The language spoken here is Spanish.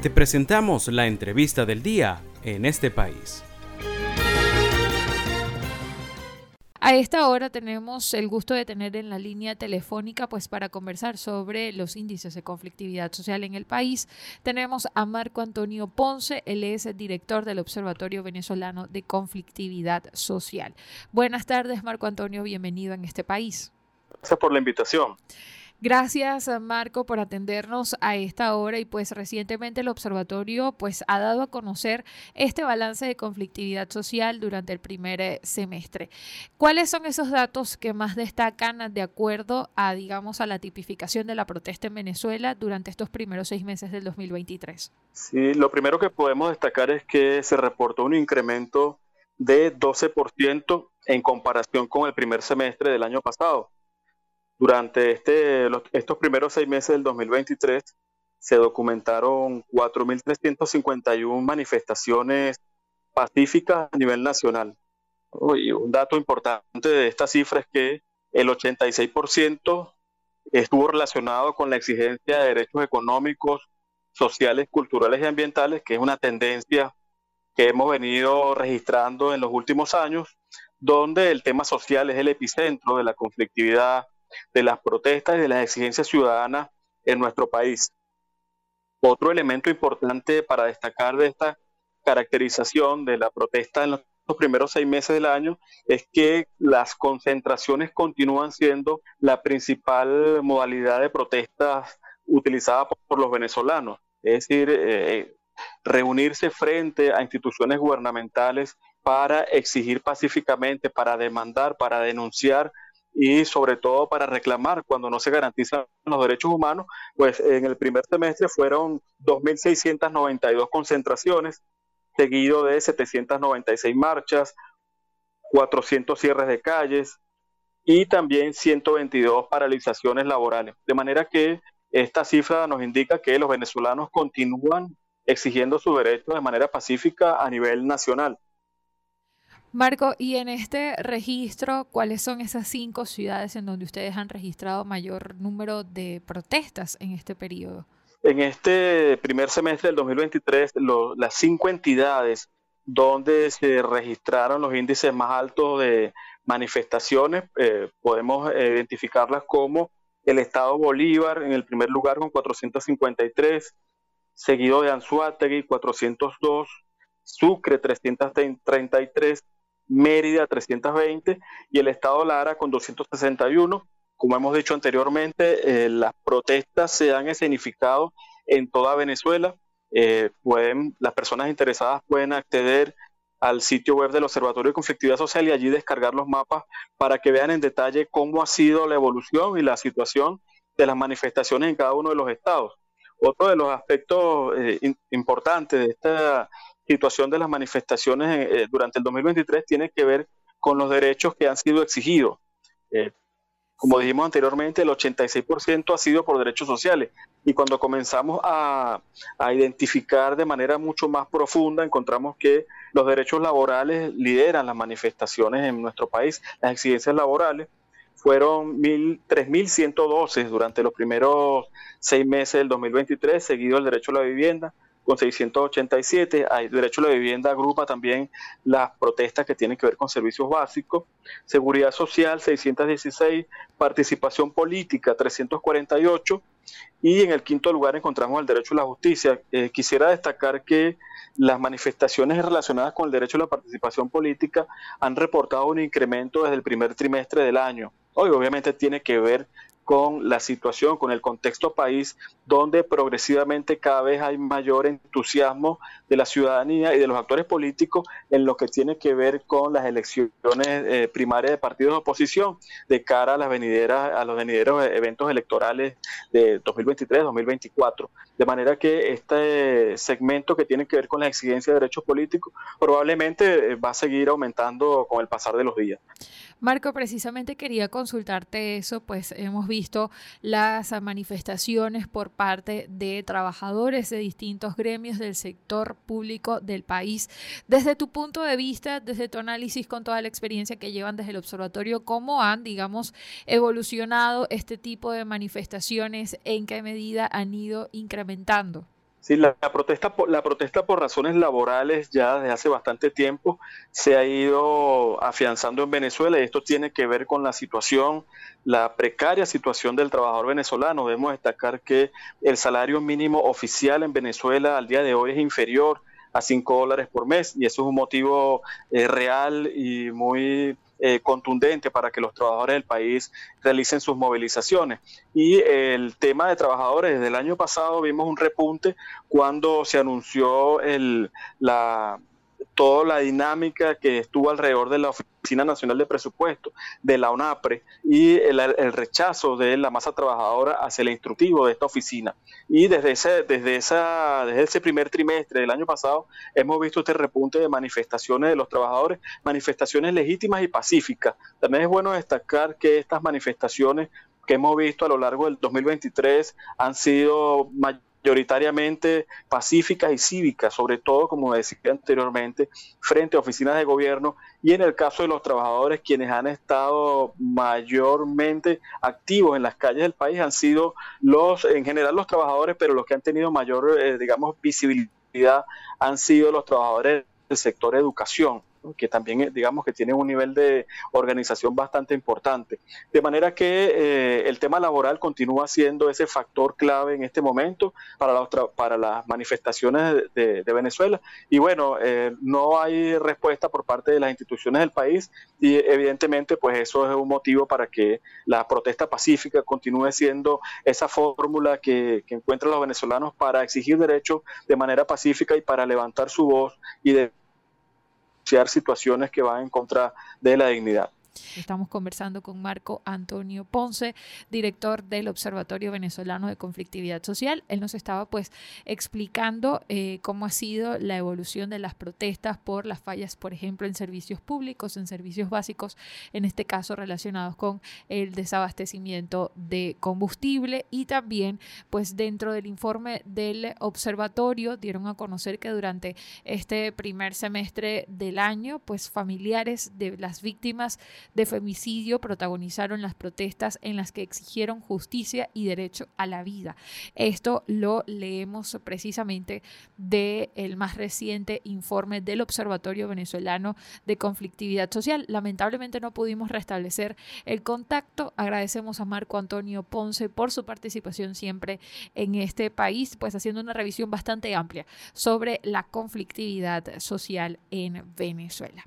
Te presentamos la entrevista del día en este país. A esta hora tenemos el gusto de tener en la línea telefónica, pues para conversar sobre los índices de conflictividad social en el país, tenemos a Marco Antonio Ponce, él es el director del Observatorio Venezolano de Conflictividad Social. Buenas tardes, Marco Antonio, bienvenido en este país. Gracias por la invitación. Gracias Marco por atendernos a esta hora y pues recientemente el observatorio pues ha dado a conocer este balance de conflictividad social durante el primer eh, semestre. ¿Cuáles son esos datos que más destacan de acuerdo a digamos a la tipificación de la protesta en Venezuela durante estos primeros seis meses del 2023? Sí, lo primero que podemos destacar es que se reportó un incremento de 12% en comparación con el primer semestre del año pasado. Durante este, estos primeros seis meses del 2023 se documentaron 4.351 manifestaciones pacíficas a nivel nacional. Un dato importante de esta cifra es que el 86% estuvo relacionado con la exigencia de derechos económicos, sociales, culturales y ambientales, que es una tendencia que hemos venido registrando en los últimos años, donde el tema social es el epicentro de la conflictividad de las protestas y de las exigencias ciudadanas en nuestro país. Otro elemento importante para destacar de esta caracterización de la protesta en los primeros seis meses del año es que las concentraciones continúan siendo la principal modalidad de protestas utilizada por, los venezolanos. Es decir, eh, reunirse frente a instituciones gubernamentales para exigir pacíficamente, para demandar, para denunciar y sobre todo para reclamar cuando no se garantizan los derechos humanos, pues en el primer semestre fueron 2.692 concentraciones, seguido de 796 marchas, 400 cierres de calles y también 122 paralizaciones laborales. De manera que esta cifra nos indica que los venezolanos continúan exigiendo su derecho de manera pacífica a nivel nacional. Marco, y en este registro, ¿cuáles son esas cinco ciudades en donde ustedes han registrado mayor número de protestas en este periodo? En este primer semestre del 2023, las cinco entidades donde se registraron los índices más altos de manifestaciones, eh, podemos identificarlas como el Estado Bolívar en el primer lugar con 453, seguido de Anzuategui 402, Sucre 333, Mérida 320 y el Estado Lara con 261. Como hemos dicho anteriormente, eh, las protestas se han escenificado en toda Venezuela. Eh, pueden, las personas interesadas pueden acceder al sitio web del Observatorio de Conflictividad Social y allí descargar los mapas para que vean en detalle cómo ha sido la evolución y la situación de las manifestaciones en cada uno de los estados. Otro de los aspectos eh, importantes de esta situación de las manifestaciones eh, durante el 2023 tiene que ver con los derechos que han sido exigidos. Eh, como dijimos anteriormente, el 86% ha sido por derechos sociales. Y cuando comenzamos a, a, identificar de manera mucho más profunda, encontramos que los derechos laborales lideran las manifestaciones en nuestro país. Las exigencias laborales fueron 3.112 durante los primeros seis meses del 2023, seguido el derecho a la vivienda, con 687. Hay derecho a la vivienda agrupa también las protestas que tienen que ver con servicios básicos. Seguridad social 616, participación política 348 y en el quinto lugar encontramos el derecho a la justicia. Eh, quisiera destacar que las manifestaciones relacionadas con el derecho a la participación política han reportado un incremento desde el primer trimestre del año. Hoy obviamente tiene que ver con la situación, con el contexto país, donde progresivamente cada vez hay mayor entusiasmo de la ciudadanía y de los actores políticos en lo que tiene que ver con las elecciones eh, primarias de partidos de oposición de cara a las venideras, a los venideros eventos electorales de 2023-2024. De manera que este segmento que tiene que ver con la exigencia de derechos políticos probablemente eh, va a seguir aumentando con el pasar de los días. Marco, precisamente quería consultarte eso, pues hemos visto las manifestaciones por parte de trabajadores de distintos gremios del sector público del país. Desde tu punto de vista, desde tu análisis con toda la experiencia que llevan desde el observatorio, ¿cómo han, digamos, evolucionado este tipo de manifestaciones? ¿En qué medida han ido incrementando? Sí, la, protesta por, la protesta por razones laborales ya desde hace bastante tiempo se ha ido afianzando en Venezuela y esto tiene que ver con la situación, la precaria situación del trabajador venezolano. Debemos destacar que el salario mínimo oficial en Venezuela al día de hoy es inferior a 5 dólares por mes y eso es un motivo eh, real y muy eh, contundente para que los trabajadores del país realicen sus movilizaciones. Y el tema de trabajadores, desde el año pasado vimos un repunte cuando se anunció el, la, toda la dinámica que estuvo alrededor de la Oficina Nacional de Presupuesto, de la ONAPRE, y el, rechazo de la masa trabajadora hacia el instructivo de esta oficina. Y desde ese, desde, esa, desde ese primer trimestre del año pasado hemos visto este repunte de manifestaciones de los trabajadores, manifestaciones legítimas y pacíficas. También es bueno destacar que estas manifestaciones que hemos visto a lo largo del 2023 han sido mayoritariamente pacíficas y cívicas, sobre todo, como decía anteriormente, frente a oficinas de gobierno y en el caso de los trabajadores, quienes han estado mayormente activos en las calles del país han sido los, en general los trabajadores, pero los que han tenido mayor, eh, digamos, visibilidad han sido los trabajadores del sector educación que también eh, digamos que tienen un nivel de organización bastante importante. De manera que eh, el tema laboral continúa siendo ese factor clave en este momento para, para las manifestaciones de, Venezuela. Y bueno, eh, no hay respuesta por parte de las instituciones del país y evidentemente pues eso es un motivo para que la protesta pacífica continúe siendo esa fórmula que, que encuentran los venezolanos para exigir derechos de manera pacífica y para levantar su voz y de situaciones que van en contra de la dignidad. Estamos conversando con Marco Antonio Ponce, director del Observatorio Venezolano de Conflictividad Social. Él nos estaba pues explicando eh, cómo ha sido la evolución de las protestas por las fallas, por ejemplo, en servicios públicos, en servicios básicos, en este caso relacionados con el desabastecimiento de combustible y también pues dentro del informe del observatorio dieron a conocer que durante este primer semestre del año pues familiares de las víctimas de femicidio protagonizaron las protestas en las que exigieron justicia y derecho a la vida. Esto lo leemos precisamente del el más reciente informe del Observatorio Venezolano de Conflictividad Social. Lamentablemente no pudimos restablecer el contacto. Agradecemos a Marco Antonio Ponce por su participación siempre en este país, pues haciendo una revisión bastante amplia sobre la conflictividad social en Venezuela.